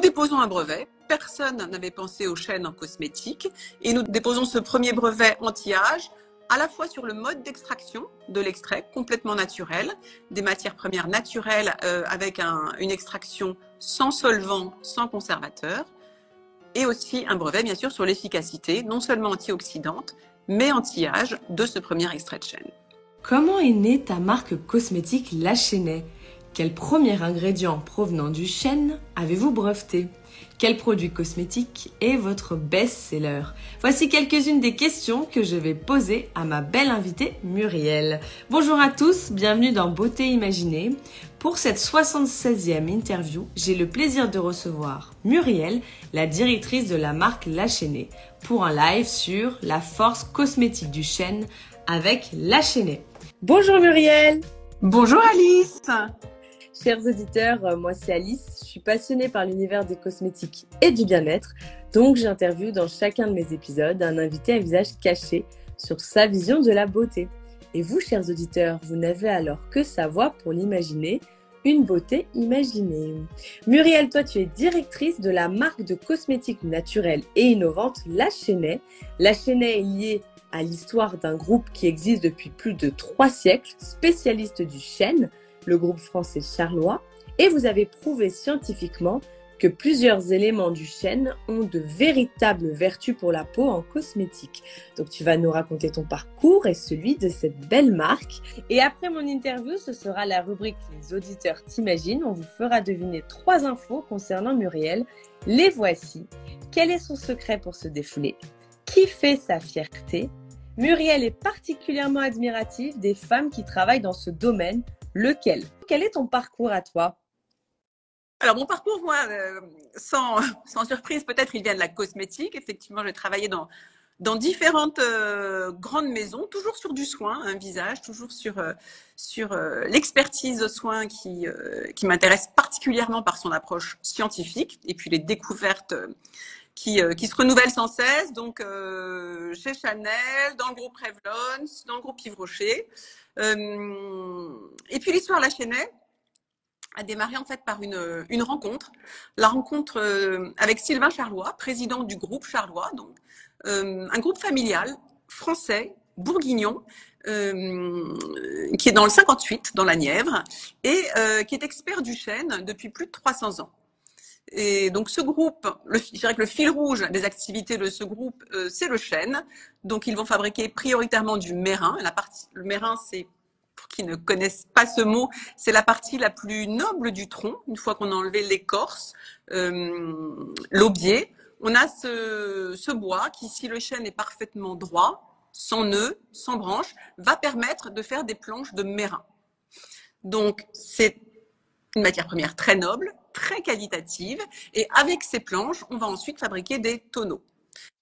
nous déposons un brevet. Personne n'avait pensé au chêne en cosmétique et nous déposons ce premier brevet anti-âge à la fois sur le mode d'extraction de l'extrait complètement naturel, des matières premières naturelles euh, avec un, une extraction sans solvant, sans conservateur, et aussi un brevet bien sûr sur l'efficacité, non seulement antioxydante, mais anti-âge de ce premier extrait de chêne. Comment est née ta marque cosmétique La Chênaie Quel premier ingrédient provenant du chêne avez-vous breveté? Quel produit cosmétique est votre best-seller? Voici quelques-unes des questions que je vais poser à ma belle invitée Muriel. Bonjour à tous, bienvenue dans Beauté Imaginée. Pour cette 76e interview, j'ai le plaisir de recevoir Muriel, la directrice de la marque La Chaînée, pour un live sur la force cosmétique du chêne avec La Chaînée. Bonjour Muriel Bonjour Alice Chers auditeurs, euh, moi c'est Alice, je suis passionnée par l'univers des cosmétiques et du bien-être, donc j'interviewe dans chacun de mes épisodes un invité à visage caché sur sa vision de la beauté. Et vous, chers auditeurs, vous n'avez alors que sa voix pour l'imaginer, une beauté imaginée. Muriel, toi tu es directrice de la marque de cosmétiques naturelles et innovantes La Chenet. La Chenet est liée à l'histoire d'un groupe qui existe depuis plus de trois siècles, spécialiste du chêne, le groupe français Charlois, et vous avez prouvé scientifiquement que plusieurs éléments du chêne ont de véritables vertus pour la peau en cosmétique. Donc tu vas nous raconter ton parcours et celui de cette belle marque. Et après mon interview, ce sera la rubrique Les auditeurs t'imaginent. On vous fera deviner trois infos concernant Muriel. Les voici. Quel est son secret pour se défouler? Qui fait sa fierté? Muriel est particulièrement admirative des femmes qui travaillent dans ce domaine lequel? Quel est ton parcours à toi? Alors mon parcours, moi, euh, sans, surprise, peut-être il vient de la cosmétique. Effectivement, j'ai travaillé dans, différentes euh, grandes maisons, toujours sur du soin, un visage, toujours sur, euh, sur l'expertise au soin qui, qui m'intéresse particulièrement par son approche scientifique et puis les découvertes qui, qui se renouvellent sans cesse. Donc chez Chanel, dans le groupe Revlon, dans le groupe Yves Rocher. Euh, et puis l'histoire La Chênaie a démarré en fait par une, rencontre, la rencontre euh, avec Sylvain Charlois, président du groupe Charlois, donc euh, un groupe familial français, bourguignon, qui est dans le 58, dans la Nièvre, et qui est expert du chêne depuis plus de 300 ans. Et donc ce groupe, je dirais que le fil rouge des activités de ce groupe, euh, c'est le chêne. Donc ils vont fabriquer prioritairement du mérin. La partie, le mérin, c'est pour qui ne connaissent pas ce mot, c'est la partie la plus noble du tronc. Une fois qu'on a enlevé l'écorce, euh, l'aubier, on a ce, ce bois qui, si le chêne est parfaitement droit, sans nœud, sans branche, va permettre de faire des planches de mérin. Donc c'est une matière première très noble, très qualitative. Et avec ces planches, on va ensuite fabriquer des tonneaux.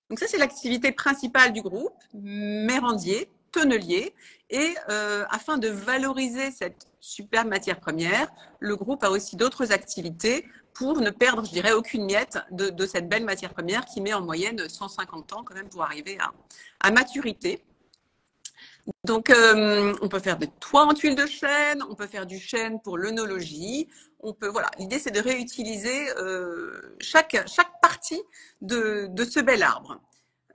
Donc ça, c'est l'activité principale du groupe, mérandier, tonnelier. Et euh, afin de valoriser cette superbe matière première, le groupe a aussi d'autres activités pour ne perdre, je dirais, aucune miette de, cette belle matière première qui met en moyenne 150 ans quand même pour arriver à, à maturité. Donc, euh, on peut faire des toits en tuiles de chêne, on peut faire du chêne pour l'œnologie. On peut, voilà, l'idée c'est de réutiliser euh, chaque, chaque partie de, de ce bel arbre.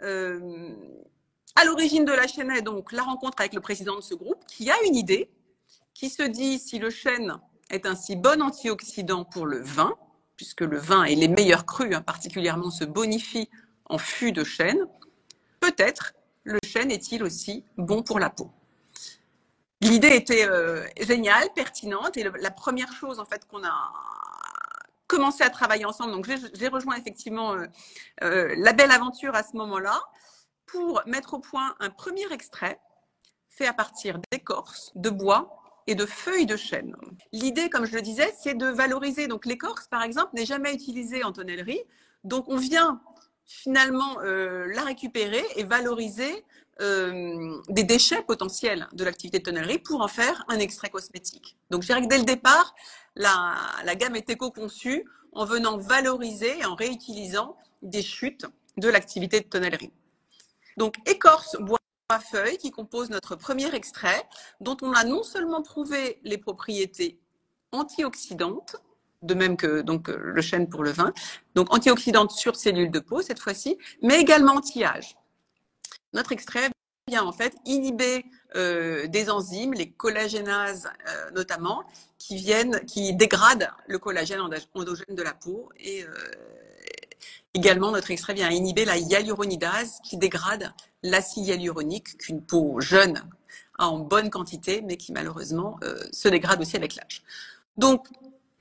Euh, à l'origine de la chênaie, donc, la rencontre avec le président de ce groupe qui a une idée, qui se dit si le chêne est un si bon antioxydant pour le vin, puisque le vin et les meilleurs crus, hein, particulièrement, se bonifient en fût de chêne, peut-être le chêne est-il aussi bon pour la peau L'idée était euh, géniale, pertinente, et la première chose en fait qu'on a commencé à travailler ensemble, donc j'ai rejoint effectivement euh, euh, la belle aventure à ce moment-là pour mettre au point un premier extrait fait à partir d'écorce, de bois et de feuilles de chêne. L'idée, comme je le disais, c'est de valoriser. Donc l'écorce, par exemple, n'est jamais utilisée en tonnellerie. Donc on vient finalement euh, la récupérer et valoriser euh, des déchets potentiels de l'activité de tonnellerie pour en faire un extrait cosmétique. Donc je dirais que dès le départ, la, la gamme est éco-conçue en venant valoriser et en réutilisant des chutes de l'activité de tonnellerie. Donc écorce, bois, feuille qui compose notre premier extrait, dont on a non seulement prouvé les propriétés antioxydantes, de même que donc le chêne pour le vin. Donc antioxydante sur cellules de peau cette fois-ci, mais également anti-âge. Notre extrait vient en fait inhiber euh, des enzymes, les collagénases euh, notamment, qui viennent, qui dégradent le collagène endogène de la peau et euh, également notre extrait vient inhiber la hyaluronidase qui dégrade l'acide hyaluronique qu'une peau jeune a en bonne quantité, mais qui malheureusement se dégrade aussi avec l'âge. Donc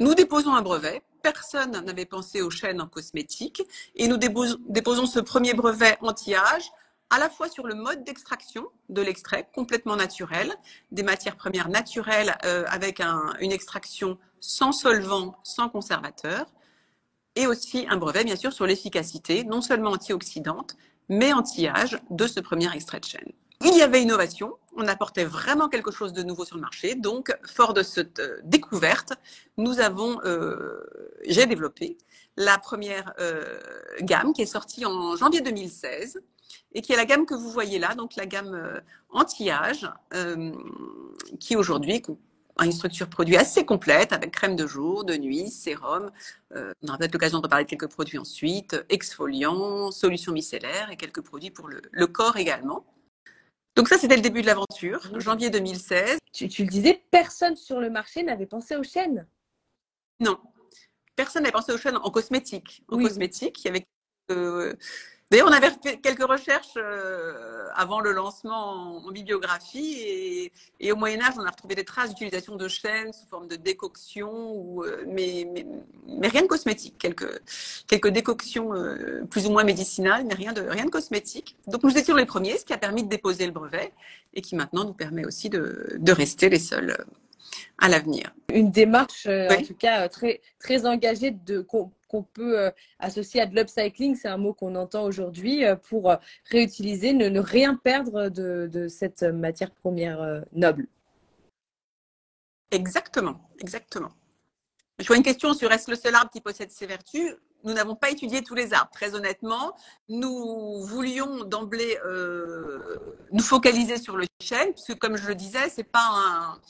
nous déposons un brevet. Personne n'avait pensé au chêne en cosmétique et nous déposons ce premier brevet anti-âge à la fois sur le mode d'extraction de l'extrait, complètement naturel, des matières premières naturelles euh, avec une extraction sans solvant, sans conservateur, et aussi un brevet, bien sûr, sur l'efficacité, non seulement antioxydante, mais anti-âge de ce premier extrait de chêne. Il y avait innovation, on apportait vraiment quelque chose de nouveau sur le marché. Donc, fort de cette euh, découverte, nous avons, euh, j'ai développé la première gamme qui est sortie en janvier 2016 et qui est la gamme que vous voyez là, donc la gamme euh, anti-âge, euh, qui aujourd'hui a une structure produit assez complète avec crème de jour, de nuit, sérum. Euh, on aura peut-être l'occasion de parler de quelques produits ensuite, exfoliants, solutions micellaires et quelques produits pour le, corps également. Donc ça, c'était le début de l'aventure, janvier 2016. Tu, le disais, personne sur le marché n'avait pensé aux chaînes. Non, personne n'avait pensé aux chaînes en cosmétique. En cosmétique, il y avait D'ailleurs, on avait fait quelques recherches euh, avant le lancement en, bibliographie et, au Moyen Âge, on a retrouvé des traces d'utilisation de chêne sous forme de décoction, ou, euh, mais, rien de cosmétique. Quelques, quelques décoctions euh, plus ou moins médicinales, mais rien de, rien de cosmétique. Donc nous étions les premiers, ce qui a permis de déposer le brevet et qui maintenant nous permet aussi de, de rester les seuls à l'avenir. Une démarche, en tout cas, très, très engagée de qu'on peut euh, associer à de l'upcycling, c'est un mot qu'on entend aujourd'hui, euh, pour euh, réutiliser, ne, rien perdre de, cette matière première noble. Exactement, exactement. Je vois une question sur est-ce le seul arbre qui possède ces vertus Nous n'avons pas étudié tous les arbres, très honnêtement. Nous voulions d'emblée nous focaliser sur le chêne, puisque comme je le disais, c'est pas un,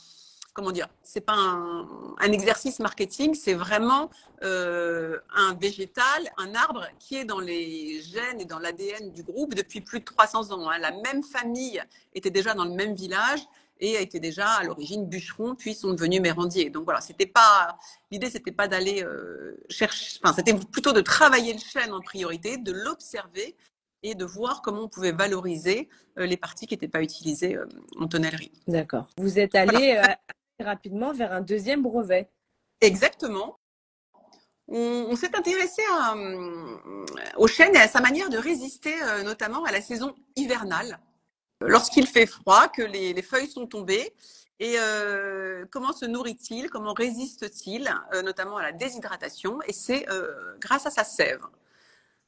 comment dire, c'est pas un, exercice marketing, c'est vraiment euh, un végétal, un arbre qui est dans les gènes et dans l'ADN du groupe depuis plus de 300 ans. Hein. La même famille était déjà dans le même village et a été déjà à l'origine bûcheron, puis sont devenus mérandiers. Donc voilà, c'était pas l'idée, c'était pas d'aller euh, chercher, enfin c'était plutôt de travailler le chêne en priorité, de l'observer et de voir comment on pouvait valoriser euh, les parties qui n'étaient pas utilisées en tonnellerie. D'accord. Vous êtes allé rapidement vers un deuxième brevet. Exactement. On, s'est intéressé euh, au chêne et à sa manière de résister euh, notamment à la saison hivernale. Lorsqu'il fait froid, que les, feuilles sont tombées, et euh, comment se nourrit-il, comment résiste-t-il, notamment à la déshydratation, et c'est grâce à sa sève.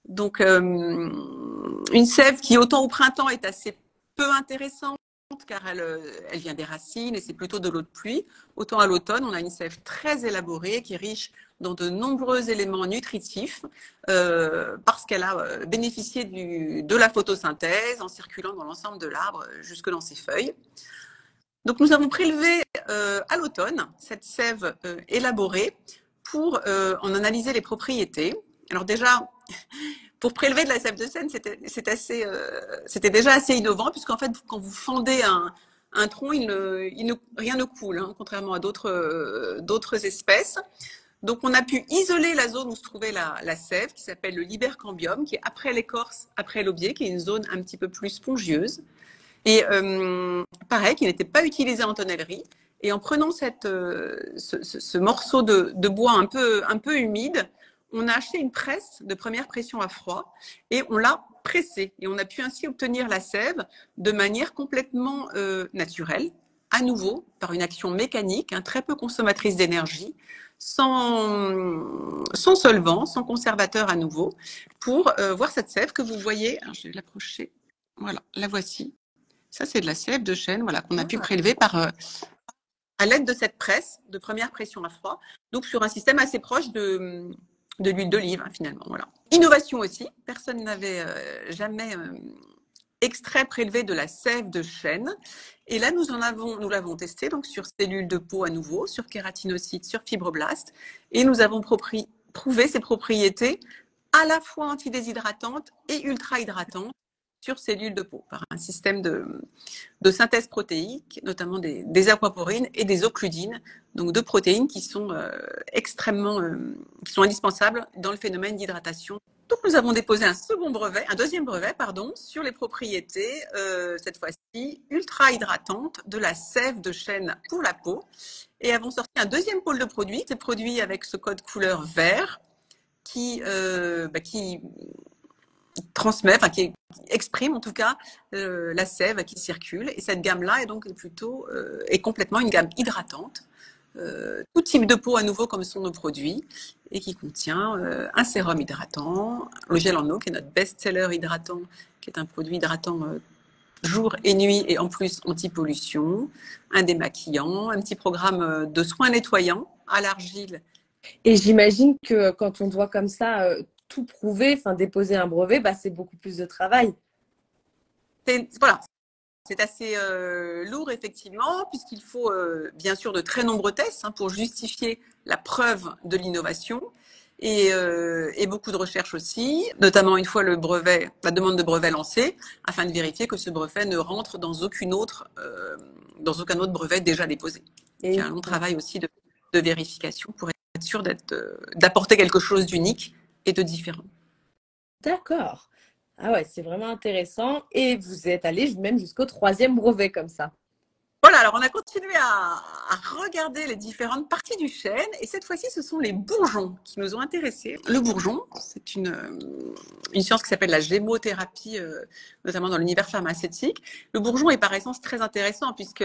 Donc, une sève qui, autant au printemps, est assez peu intéressante car elle, euh, elle vient des racines et c'est plutôt de l'eau de pluie. Autant à l'automne, on a une sève très élaborée qui est riche dans de nombreux éléments nutritifs euh, parce qu'elle a euh, bénéficié de la photosynthèse en circulant dans l'ensemble de l'arbre jusque dans ses feuilles. Donc nous avons prélevé à l'automne cette sève élaborée pour en analyser les propriétés. Alors déjà, pour prélever de la sève de Seine, euh, c'était déjà assez innovant puisqu'en fait, quand vous fendez un, tronc, rien ne coule, hein, contrairement à d'autres, euh, d'autres espèces. Donc, on a pu isoler la zone où se trouvait la, sève, qui s'appelle le libercambium, qui est après l'écorce, après l'aubier, qui est une zone un petit peu plus spongieuse. Et euh, pareil, qui n'était pas utilisée en tonnellerie. Et en prenant ce, ce, ce, morceau de, bois un peu humide, on a acheté une presse de première pression à froid et on l'a pressée. Et on a pu ainsi obtenir la sève de manière complètement euh, naturelle, à nouveau par une action mécanique, hein, très peu consommatrice d'énergie, sans, sans solvant, sans conservateur à nouveau, pour euh, voir cette sève que vous voyez. je vais l'approcher. Voilà, la voici. Ça, c'est de la sève de chêne voilà, qu'on a pu ah. prélever par, euh, à l'aide de cette presse de première pression à froid, donc sur un système assez proche de, de l'huile d'olive, hein, finalement. Voilà. Innovation aussi. Personne n'avait euh, jamais euh, extrait prélevé de la sève de chêne. Et là, nous en avons, nous l'avons testé donc sur cellules de peau à nouveau, sur kératinocytes, sur fibroblastes, et nous avons prouvé ses propriétés à la fois antidéshydratantes et ultra-hydratantes sur cellules de peau par un système de, synthèse protéique, notamment des, des, aquaporines et des occludines, donc deux protéines qui sont euh, extrêmement, euh, qui sont indispensables dans le phénomène d'hydratation. Donc nous avons déposé un second brevet, un deuxième brevet, pardon, sur les propriétés, euh, cette fois-ci ultra hydratantes de la sève de chêne pour la peau, et avons sorti un deuxième pôle de produits, ces produits avec ce code couleur vert, qui, bah, qui transmet, enfin qui exprime en tout cas euh, la sève qui circule. Et cette gamme-là est donc plutôt euh, est complètement une gamme hydratante, euh, tout type de peau à nouveau comme sont nos produits, et qui contient un sérum hydratant, le gel en eau qui est notre best-seller hydratant, qui est un produit hydratant jour et nuit et en plus anti-pollution, un démaquillant, un petit programme de soins nettoyants à l'argile. Et j'imagine que quand on doit comme ça tout prouver, enfin déposer un brevet, bah, c'est beaucoup plus de travail. Voilà, c'est assez euh, lourd effectivement, puisqu'il faut euh, bien sûr de très nombreux tests hein, pour justifier la preuve de l'innovation. Euh, et, beaucoup de recherches aussi, notamment une fois le brevet, la demande de brevet lancée, afin de vérifier que ce brevet ne rentre dans aucune autre, dans aucun autre brevet déjà déposé. Et il y a un long travail aussi de, de vérification pour être sûr d'apporter quelque chose d'unique et de différents. D'accord. Ah ouais, c'est vraiment intéressant. Et vous êtes allé même jusqu'au troisième brevet comme ça. Voilà, alors on a continué à, regarder les différentes parties du chêne et cette fois-ci ce sont les bourgeons qui nous ont intéressés. Le bourgeon, c'est une, une science qui s'appelle la gémothérapie, euh, notamment dans l'univers pharmaceutique. Le bourgeon est par essence très intéressant puisque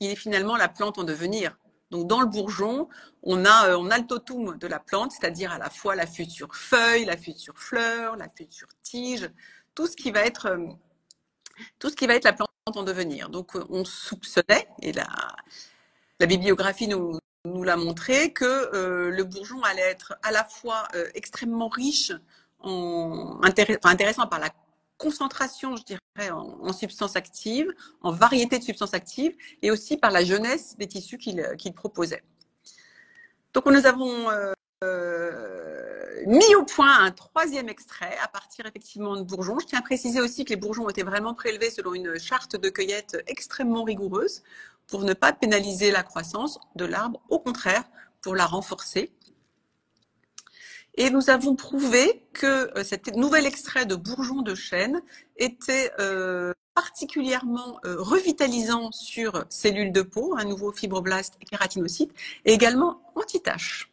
il est finalement la plante en devenir. Donc dans le bourgeon, on a, euh, on a le totum de la plante, c'est-à-dire à la fois la future feuille, la future fleur, la future tige, tout ce qui va être, euh, tout ce qui va être la plante en devenir. Donc euh, on soupçonnait, et la, la bibliographie nous, nous l'a montré, que le bourgeon allait être à la fois extrêmement riche, en, intéressant par la concentration, je dirais, en, substances actives, en variété de substances actives, et aussi par la jeunesse des tissus qu'il proposait. Donc nous avons euh, euh, mis au point un troisième extrait à partir effectivement de bourgeons. Je tiens à préciser aussi que les bourgeons étaient vraiment prélevés selon une charte de cueillette extrêmement rigoureuse pour ne pas pénaliser la croissance de l'arbre, au contraire, pour la renforcer. Et nous avons prouvé que euh, cet nouvel extrait de bourgeon de chêne était euh, particulièrement euh, revitalisant sur cellules de peau, un nouveau fibroblaste et kératinocytes, et également anti-taches.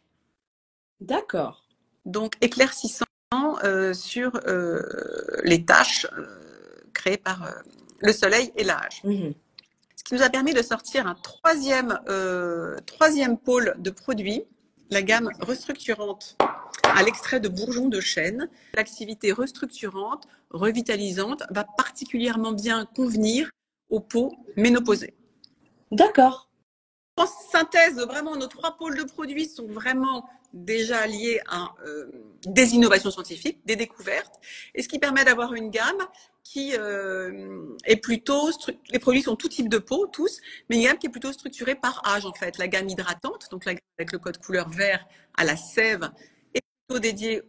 D'accord. Donc éclaircissant sur les taches créées par le soleil et l'âge. Mhm. Ce qui nous a permis de sortir un troisième, troisième pôle de produits, la gamme restructurante à l'extrait de bourgeons de chêne. L'activité restructurante, revitalisante va particulièrement bien convenir aux peaux ménopausées. D'accord. En synthèse, vraiment, nos trois pôles de produits sont vraiment déjà liés à euh, des innovations scientifiques, des découvertes, et ce qui permet d'avoir une gamme qui euh, est plutôt, les produits sont tout type de peau, tous, mais une gamme qui est plutôt structurée par âge en fait. La gamme hydratante, donc la gamme avec le code couleur vert à la sève dédié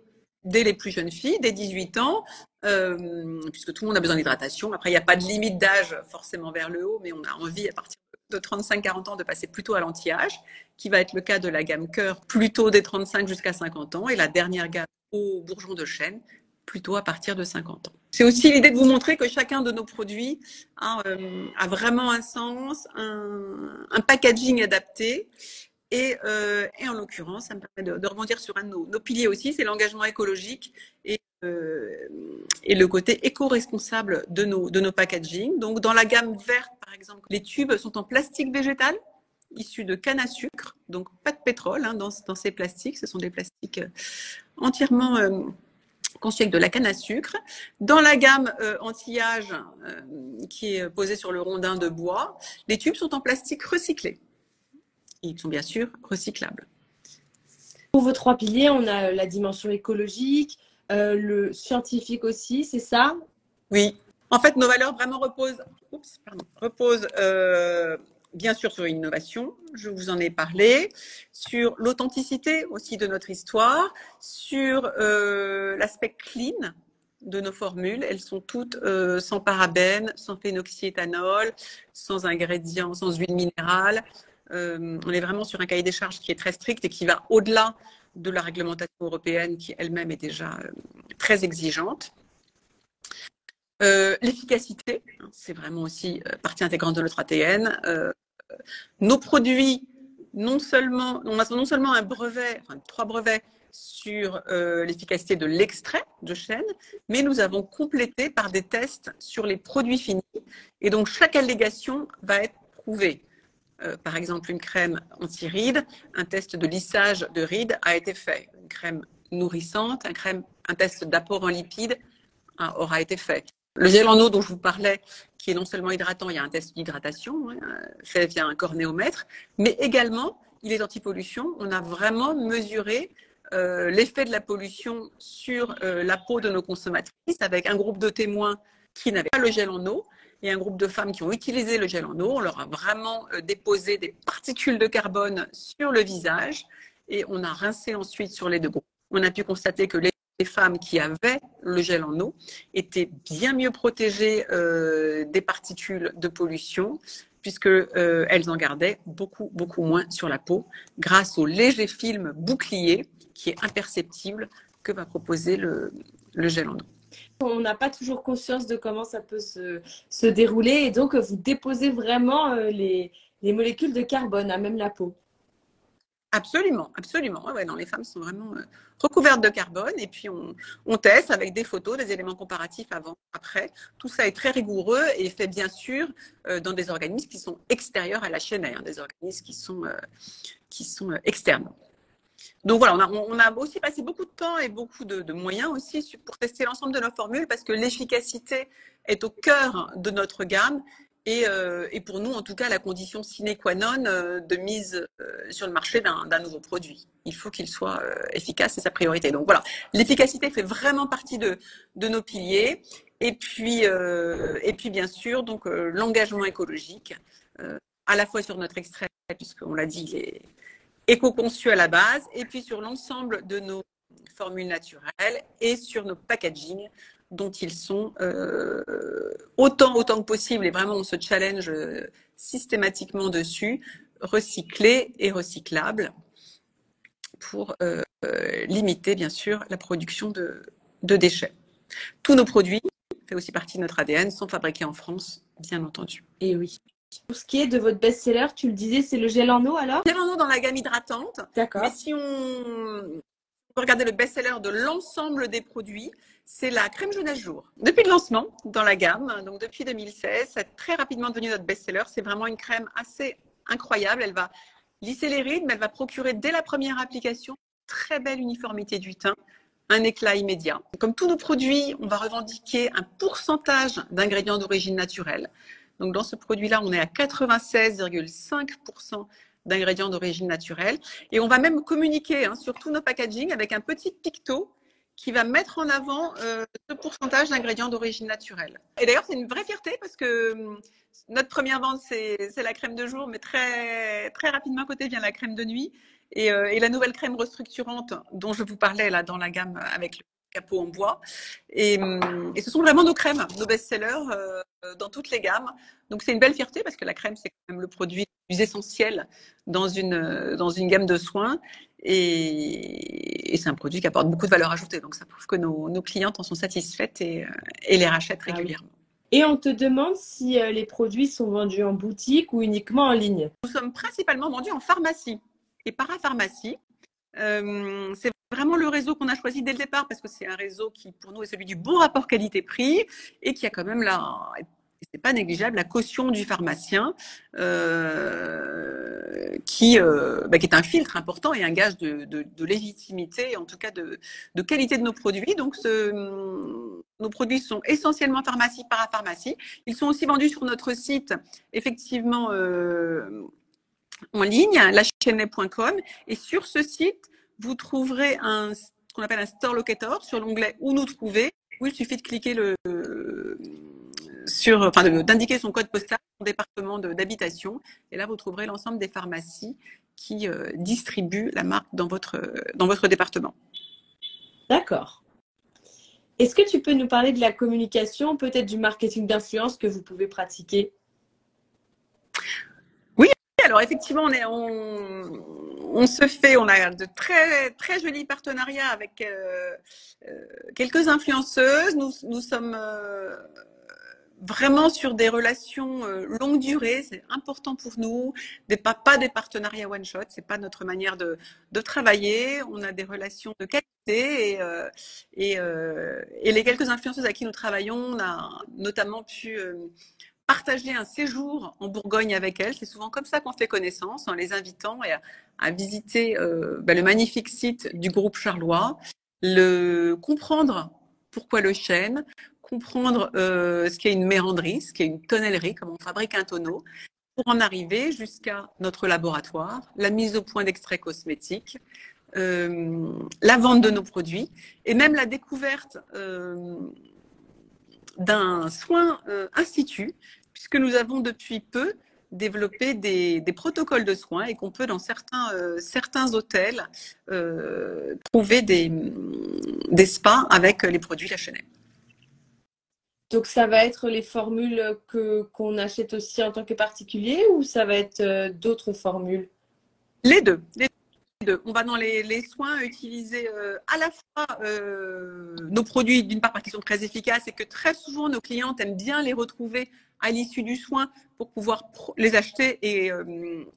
dès les plus jeunes filles, dès 18 ans, euh, puisque tout le monde a besoin d'hydratation. Après, il n'y a pas de limite d'âge forcément vers le haut, mais on a envie à partir de 35-40 ans de passer plutôt à l'anti-âge, qui va être le cas de la gamme cœur, plutôt des 35 jusqu'à 50 ans, et la dernière gamme au bourgeon de chêne, plutôt à partir de 50 ans. C'est aussi l'idée de vous montrer que chacun de nos produits a, euh, vraiment un sens, un packaging adapté euh, et, en l'occurrence, ça me permet de, rebondir sur un de nos, piliers aussi, c'est l'engagement écologique et, euh, et, le côté éco-responsable de nos, de nos packaging. Donc, dans la gamme verte, par exemple, les tubes sont en plastique végétal issus de canne à sucre, donc pas de pétrole hein, dans, dans, ces plastiques. Ce sont des plastiques euh, entièrement euh, conçus avec de la canne à sucre. Dans la gamme anti-âge qui est posée sur le rondin de bois, les tubes sont en plastique recyclé ils sont bien sûr recyclables. Pour vos trois piliers, on a la dimension écologique, euh, le scientifique aussi, c'est ça? Oui, En fait, nos valeurs vraiment reposent, oups, pardon, reposent euh, bien sûr sur l'innovation, je vous en ai parlé, sur l'authenticité aussi de notre histoire, sur euh, l'aspect clean de nos formules. Elles sont toutes euh, sans parabènes, sans phénoxyéthanol, sans ingrédients, sans huile minérale. Euh, on est vraiment sur un cahier des charges qui est très strict et qui va au-delà de la réglementation européenne qui elle-même est déjà euh, très exigeante. Euh, l'efficacité, hein, c'est vraiment aussi partie intégrante de notre ATN. Nos produits, non seulement, on a non seulement un brevet, enfin trois brevets sur l'efficacité de l'extrait de chêne, mais nous avons complété par des tests sur les produits finis. Et donc chaque allégation va être prouvée. Par exemple, une crème anti-rides, un test de lissage de rides a été fait. Une crème nourrissante, un test d'apport en lipides hein, aura été fait. Le gel en eau dont je vous parlais, qui est non seulement hydratant, il y a un test d'hydratation hein, fait via un cornéomètre, mais également, il est anti-pollution. On a vraiment mesuré euh, l'effet de la pollution sur euh, la peau de nos consommatrices avec un groupe de témoins qui n'avaient pas le gel en eau et un groupe de femmes qui ont utilisé le gel en eau. On leur a vraiment euh, déposé des particules de carbone sur le visage et on a rincé ensuite sur les deux groupes. On a pu constater que les femmes qui avaient le gel en eau étaient bien mieux protégées euh, des particules de pollution puisque euh, en gardaient beaucoup beaucoup moins sur la peau grâce au léger film bouclier qui est imperceptible que va proposer le, gel en eau. On n'a pas toujours conscience de comment ça peut se, se dérouler et donc vous déposez vraiment euh, les, les molécules de carbone à même la peau. Absolument, absolument. Non, les femmes sont vraiment euh, recouvertes de carbone et puis on, teste avec des photos, des éléments comparatifs avant, après. Tout ça est très rigoureux et fait bien sûr euh, dans des organismes qui sont extérieurs à la chaîne, hein, des organismes qui sont, qui sont externes. Donc voilà, on a, aussi passé beaucoup de temps et beaucoup de, moyens aussi pour tester l'ensemble de nos formules parce que l'efficacité est au cœur de notre gamme euh, et, pour nous, en tout cas, la condition sine qua non euh, de mise euh, sur le marché d'un nouveau produit. Il faut qu'il soit efficace, c'est sa priorité. Donc voilà, l'efficacité fait vraiment partie de, de nos piliers. Et puis, et puis bien sûr, donc l'engagement écologique, à la fois sur notre extrait, puisqu'on l'a dit, il est éco-conçu à la base, et puis sur l'ensemble de nos formules naturelles et sur nos packaging dont ils sont euh, autant autant que possible et vraiment on se challenge euh, systématiquement dessus, recyclés et recyclables pour euh, limiter bien sûr la production de, de déchets. Tous nos produits, fait aussi partie de notre ADN, sont fabriqués en France, bien entendu. Et oui. Pour ce qui est de votre best-seller, tu le disais, c'est le gel en eau alors? Gel en eau dans la gamme hydratante. D'accord. Mais si on regarder le best-seller de l'ensemble des produits, c'est la crème jaune à jour. Depuis le lancement dans la gamme, donc depuis 2016, c'est très rapidement devenu notre best-seller. C'est vraiment une crème assez incroyable. Elle va lisser les rides, mais elle va procurer dès la première application très belle uniformité du teint, un éclat immédiat. Comme tous nos produits, on va revendiquer un pourcentage d'ingrédients d'origine naturelle. Donc dans ce produit-là, on est à 96,5% d'ingrédients d'origine naturelle. Et on va même communiquer hein, sur tous nos packaging avec un petit picto qui va mettre en avant euh, ce pourcentage d'ingrédients d'origine naturelle. Et d'ailleurs, c'est une vraie fierté parce que hum, notre première vente, c'est la crème de jour, mais très, rapidement à côté vient la crème de nuit. Et, euh, et, la nouvelle crème restructurante dont je vous parlais là dans la gamme avec le capot en bois. Et, hum, ce sont vraiment nos crèmes, nos best-sellers euh, dans toutes les gammes. Donc c'est une belle fierté parce que la crème, c'est quand même le produit le plus essentiel dans une, dans une gamme de soins. Et, et c'est un produit qui apporte beaucoup de valeur ajoutée. Donc ça prouve que nos, nos clientes en sont satisfaites et, euh, et les rachètent ah régulièrement. Et on te demande si euh, les produits sont vendus en boutique ou uniquement en ligne? Nous sommes principalement vendus en pharmacie et parapharmacie. Euh, c'est vraiment le réseau qu'on a choisi dès le départ parce que c'est un réseau qui, pour nous, est celui du bon rapport qualité-prix et qui a quand même là, c'est pas négligeable, la caution du pharmacien euh, qui, euh, bah, qui est un filtre important et un gage de, de, légitimité, en tout cas de, de, qualité de nos produits. Donc, nos produits sont essentiellement pharmacie, parapharmacie. Ils sont aussi vendus sur notre site, effectivement, euh, en ligne, lachaîne.com. Et sur ce site, vous trouverez un, ce qu'on appelle un store locator sur l'onglet où nous trouver, où il suffit de cliquer le, sur, enfin, d'indiquer son code postal, son département d'habitation. Et là, vous trouverez l'ensemble des pharmacies qui euh, distribuent la marque dans votre, dans votre département. D'accord. Est-ce que tu peux nous parler de la communication, peut-être du marketing d'influence que vous pouvez pratiquer? Oui, alors effectivement, on, est, on, se fait, on a de très, très jolis partenariats avec euh, euh, quelques influenceuses. Nous, nous sommes vraiment sur des relations euh, longue durée, c'est important pour nous, des, pas, des partenariats one shot, c'est pas notre manière de, travailler. On a des relations de qualité et, euh, euh, et, les quelques influenceuses avec qui nous travaillons, on a notamment pu partager un séjour en Bourgogne avec elles. C'est souvent comme ça qu'on fait connaissance, en les invitant à, à visiter bah, le magnifique site du groupe Charlois, le comprendre pourquoi le chêne, comprendre euh, ce qu'est une méranderie, ce qu'est une tonnellerie, comment on fabrique un tonneau, pour en arriver jusqu'à notre laboratoire, la mise au point d'extraits cosmétiques, euh, la vente de nos produits et même la découverte euh, d'un soin institut, puisque nous avons depuis peu développé des, protocoles de soins et qu'on peut dans certains, certains hôtels trouver des, spas avec les produits Chanel. Donc, ça va être les formules que qu'on achète aussi en tant que particulier ou ça va être euh, d'autres formules? Les deux. On va dans les, les soins utiliser euh, à la fois euh, nos produits, d'une part parce qu'ils sont très efficaces et que très souvent nos clientes aiment bien les retrouver à l'issue du soin pour pouvoir les acheter et,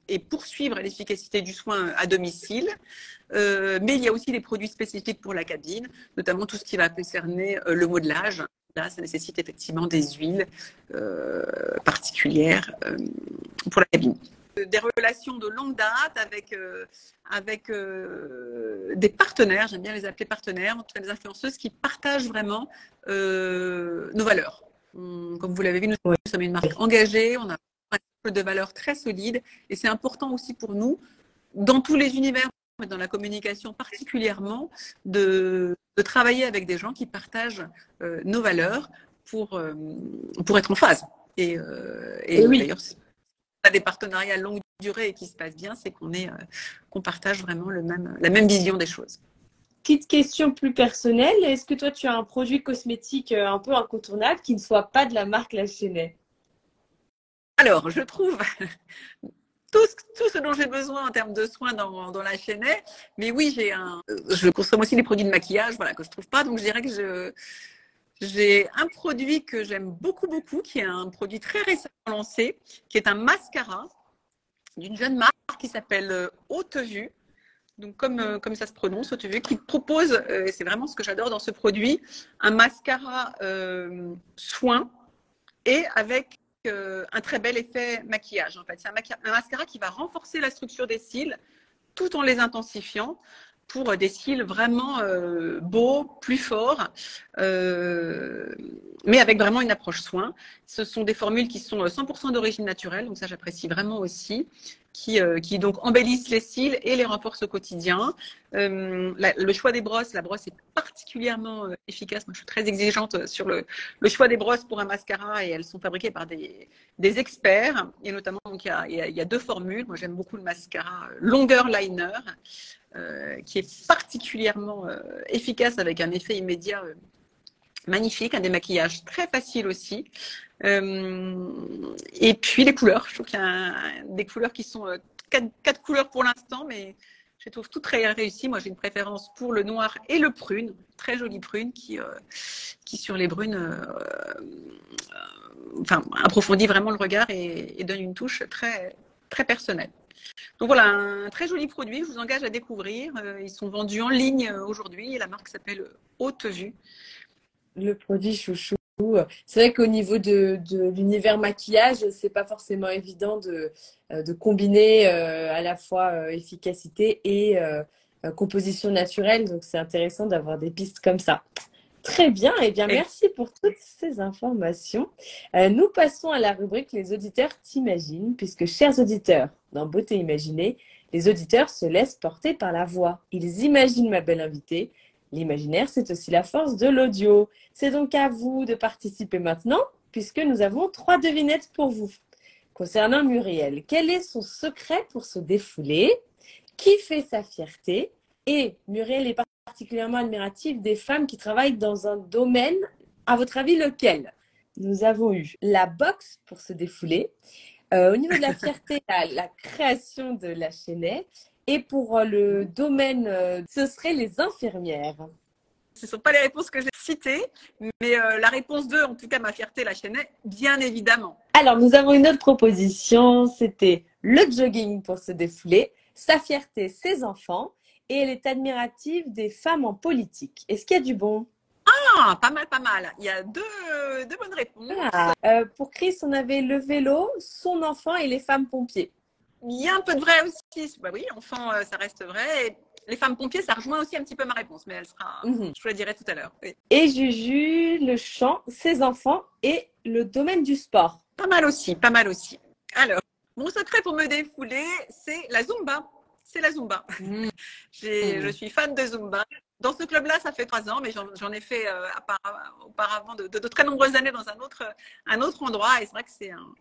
et poursuivre l'efficacité du soin à domicile. Mais il y a aussi des produits spécifiques pour la cabine, notamment tout ce qui va concerner le modelage, Là, ça nécessite effectivement des huiles euh, particulières euh, pour la cabine. Des relations de longue date avec, euh, avec des partenaires, j'aime bien les appeler partenaires, en tout cas des influenceuses qui partagent vraiment nos valeurs. Comme vous l'avez vu, nous, sommes une marque engagée, on a un cycle de valeurs très solide et c'est important aussi pour nous, dans tous les univers dans la communication particulièrement, de, de, travailler avec des gens qui partagent euh, nos valeurs pour, euh, pour être en phase. Et, euh, et, et oui. d'ailleurs, on a des partenariats longue durée et qui se passent bien, c'est qu'on est, qu'on partage vraiment le même, la même vision des choses. Petite question plus personnelle, est-ce que toi tu as un produit cosmétique un peu incontournable qui ne soit pas de la marque La Chenet alors, je trouve tout ce, tout ce dont j'ai besoin en termes de soins dans, dans la chaînette. Mais oui, j'ai un, je consomme aussi des produits de maquillage, voilà, que je trouve pas. Donc, je dirais que je, j'ai un produit que j'aime beaucoup, beaucoup, qui est un produit très récemment lancé, qui est un mascara d'une jeune marque qui s'appelle Haute Vue. Donc, comme, comme ça se prononce, Haute Vue, qui propose, euh, et c'est vraiment ce que j'adore dans ce produit, un mascara euh, soin et avec euh, un très bel effet maquillage. En fait, c'est un, un, mascara qui va renforcer la structure des cils tout en les intensifiant pour des cils vraiment euh, beaux, plus forts, euh, mais avec vraiment une approche soin. Ce sont des formules qui sont 100% d'origine naturelle, donc ça j'apprécie vraiment aussi, qui, euh, qui donc embellissent les cils et les renforcent au quotidien. Euh, le choix des brosses, la brosse est particulièrement euh, efficace. Moi, je suis très exigeante sur le, le, choix des brosses pour un mascara et elles sont fabriquées par des, des experts. Et notamment, il, y a, y a deux formules. Moi, j'aime beaucoup le mascara longueur liner. Euh, qui est particulièrement euh, efficace avec un effet immédiat euh, magnifique, un démaquillage très facile aussi. et puis les couleurs, je trouve qu'il y a des couleurs qui sont quatre, couleurs pour l'instant, mais je les trouve toutes très réussies. Moi, j'ai une préférence pour le noir et le prune, très jolie prune qui, qui sur les brunes, enfin, approfondit vraiment le regard et, et, donne une touche très, très personnelle. Donc voilà, un très joli produit, je vous engage à découvrir. Ils sont vendus en ligne aujourd'hui. La marque s'appelle Haute Vue. Le produit chouchou. C'est vrai qu'au niveau de, l'univers maquillage, c'est pas forcément évident de, de combiner euh, à la fois euh, efficacité et euh, composition naturelle. Donc c'est intéressant d'avoir des pistes comme ça. Très bien, et eh bien merci pour toutes ces informations. Euh, nous passons à la rubrique Les auditeurs t'imaginent, puisque chers auditeurs, dans Beauté Imaginée, les auditeurs se laissent porter par la voix. Ils imaginent ma belle invitée. L'imaginaire, c'est aussi la force de l'audio. C'est donc à vous de participer maintenant. puisque nous avons trois devinettes pour vous. Concernant Muriel, quel est son secret pour se défouler? Qui fait sa fierté? Et Muriel est particulièrement admirative des femmes qui travaillent dans un domaine, à votre avis, lequel? Nous avons eu la boxe pour se défouler. Euh, au niveau de la fierté, la, la création de la chaînette. Et pour euh, le domaine, euh, ce serait les infirmières. Ce ne sont pas les réponses que j'ai citées, mais euh, la réponse 2, en tout cas ma fierté, la chaîne, bien évidemment. Alors, nous avons une autre proposition, c'était le jogging pour se défouler, sa fierté, ses enfants, et elle est admirative des femmes en politique. Est-ce qu'il y a du bon? Ah, pas mal, pas mal. Il y a deux, deux bonnes réponses. Ah, euh, pour Chris, on avait le vélo, son enfant et les femmes pompiers. Il y a un peu de vrai aussi. Bah oui, enfant, euh, ça reste vrai. Et les femmes pompiers, ça rejoint aussi un petit peu ma réponse, mais elle sera, Mhm. je vous la dirai tout à l'heure. Oui. Et Juju, le chant, ses enfants et le domaine du sport. Pas mal aussi, pas mal aussi. Alors, mon secret pour me défouler, c'est la Zumba. C'est la Zumba. J'ai- Mhm. Je suis fan de Zumba. Dans ce club-là, ça fait trois ans, mais j'en ai fait euh, auparavant de, de- de très nombreuses années dans un autre, un autre endroit. Et c'est vrai que c'est un,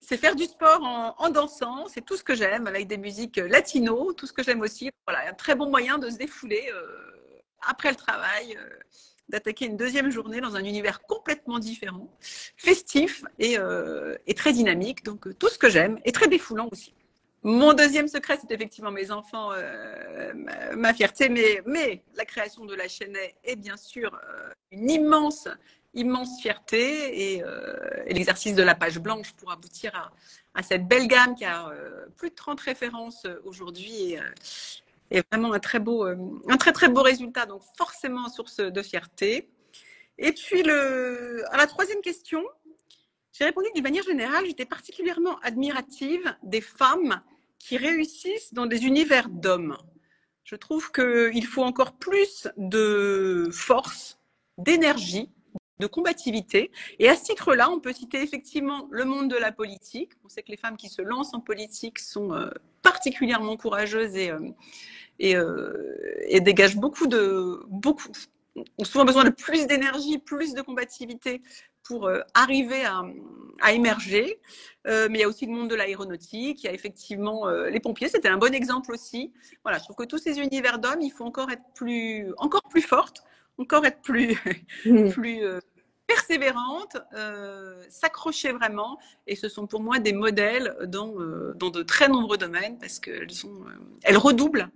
c'est faire du sport en, en dansant. C'est tout ce que j'aime, avec des musiques latino, tout ce que j'aime aussi. Voilà, un très bon moyen de se défouler euh, après le travail, euh, d'attaquer une deuxième journée dans un univers complètement différent, festif et, euh, et très dynamique. Donc euh, tout ce que j'aime et très défoulant aussi. Mon deuxième secret, c'est effectivement mes enfants, euh, ma, fierté, mais, la création de la chaîne est bien sûr euh, une immense, immense fierté et, euh, et l'exercice de la page blanche pour aboutir à, cette belle gamme qui a plus de 30 références aujourd'hui et, et vraiment un très beau, un très beau résultat. Donc forcément source de fierté. Et puis à la troisième question, j'ai répondu d'une manière générale, j'étais particulièrement admirative des femmes qui réussissent dans des univers d'hommes. Je trouve qu'il faut encore plus de force, d'énergie, de combativité. Et à ce titre-là, on peut citer effectivement le monde de la politique. On sait que les femmes qui se lancent en politique sont euh, particulièrement courageuses et, euh, euh, et dégagent beaucoup de beaucoup ont souvent besoin de plus d'énergie, plus de combativité pour euh, arriver à, à émerger. Euh, mais il y a aussi le monde de l'aéronautique, il y a effectivement euh, les pompiers, c'était un bon exemple aussi. Voilà, je trouve que tous ces univers d'hommes, il faut encore être plus, encore plus forte, encore être plus, plus euh, persévérante, s'accrocher vraiment. Et ce sont pour moi des modèles dans, dans de très nombreux domaines parce qu'elles sont, elles redoublent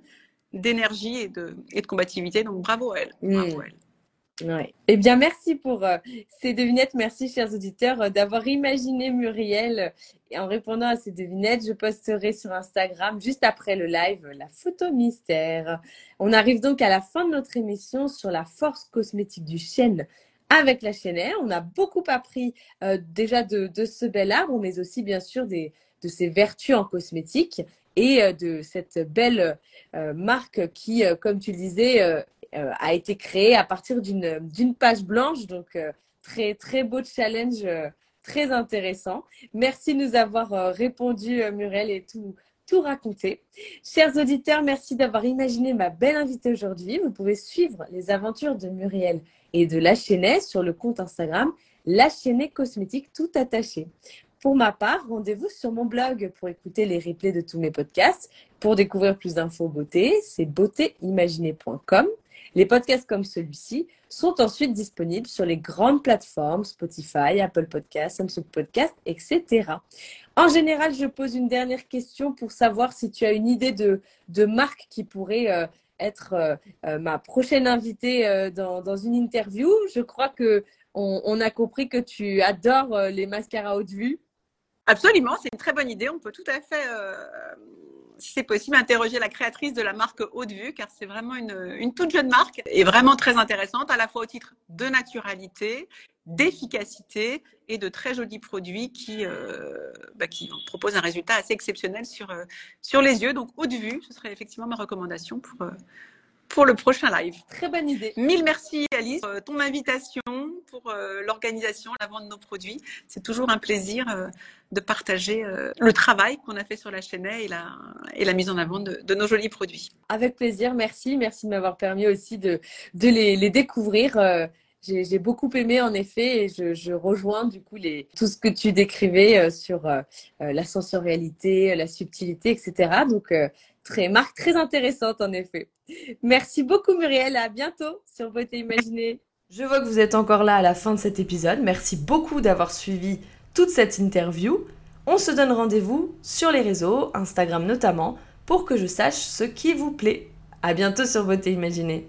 d'énergie et de, et de combativité. Donc bravo à elles. Bravo à elles. Ouais. Eh bien, merci pour euh, ces devinettes. Merci, chers auditeurs, euh, d'avoir imaginé Muriel. Et en répondant à ces devinettes, je posterai sur Instagram, juste après le live, la photo mystère. On arrive donc à la fin de notre émission sur la force cosmétique du chêne avec la chaînette. On a beaucoup appris euh, déjà de, ce bel arbre, mais aussi, bien sûr, des, de ses vertus en cosmétique et de cette belle marque qui, comme tu le disais, euh, a été créée à partir d'une page blanche. Donc, euh, très, très beau challenge, euh, très intéressant. Merci de nous avoir répondu, Muriel, et tout, tout raconté. Chers auditeurs, merci d'avoir imaginé ma belle invitée aujourd'hui. Vous pouvez suivre les aventures de Muriel et de La sur le compte Instagram La Chaînée Cosmétique tout attaché. Pour ma part, rendez-vous sur mon blog pour écouter les replays de tous mes podcasts. Pour découvrir plus d'infos beauté, c'est beautéimaginée.com. Les podcasts comme celui-ci sont ensuite disponibles sur les grandes plateformes Spotify, Apple Podcasts, Samsung Podcasts, etc. En général, je pose une dernière question pour savoir si tu as une idée de, de marque qui pourrait euh, être euh, euh, ma prochaine invitée dans, dans, une interview. Je crois que on, a compris que tu adores les mascaras haute vue. Absolument, c'est une très bonne idée. On peut tout à fait si c'est possible, interroger la créatrice de la marque Haute Vue, car c'est vraiment une, toute jeune marque et vraiment très intéressante, à la fois au titre de naturalité, d'efficacité et de très jolis produits qui, euh, bah, proposent un résultat assez exceptionnel sur, euh, sur les yeux. Donc, Haute Vue, ce serait effectivement ma recommandation pour, pour le prochain live. Très bonne idée. Mille merci Alice pour ton invitation, pour euh, l'organisation, la vente de nos produits. C'est toujours un plaisir euh, de partager euh, le travail qu'on a fait sur la chaîne et la, et la mise en avant de, de, nos jolis produits. Avec plaisir, merci. Merci de m'avoir permis aussi de, de les, les découvrir. J'ai beaucoup aimé en effet et je, je, rejoins du coup les, tout ce que tu décrivais euh, sur euh, euh, la sensorialité, la subtilité, etc. Donc très marque très intéressante en effet. Merci beaucoup Muriel, à bientôt sur Beauté Imaginée. Je vois que vous êtes encore là à la fin de cet épisode. Merci beaucoup d'avoir suivi toute cette interview. On se donne rendez-vous sur les réseaux, Instagram notamment, pour que je sache ce qui vous plaît. À bientôt sur Beauté Imaginée.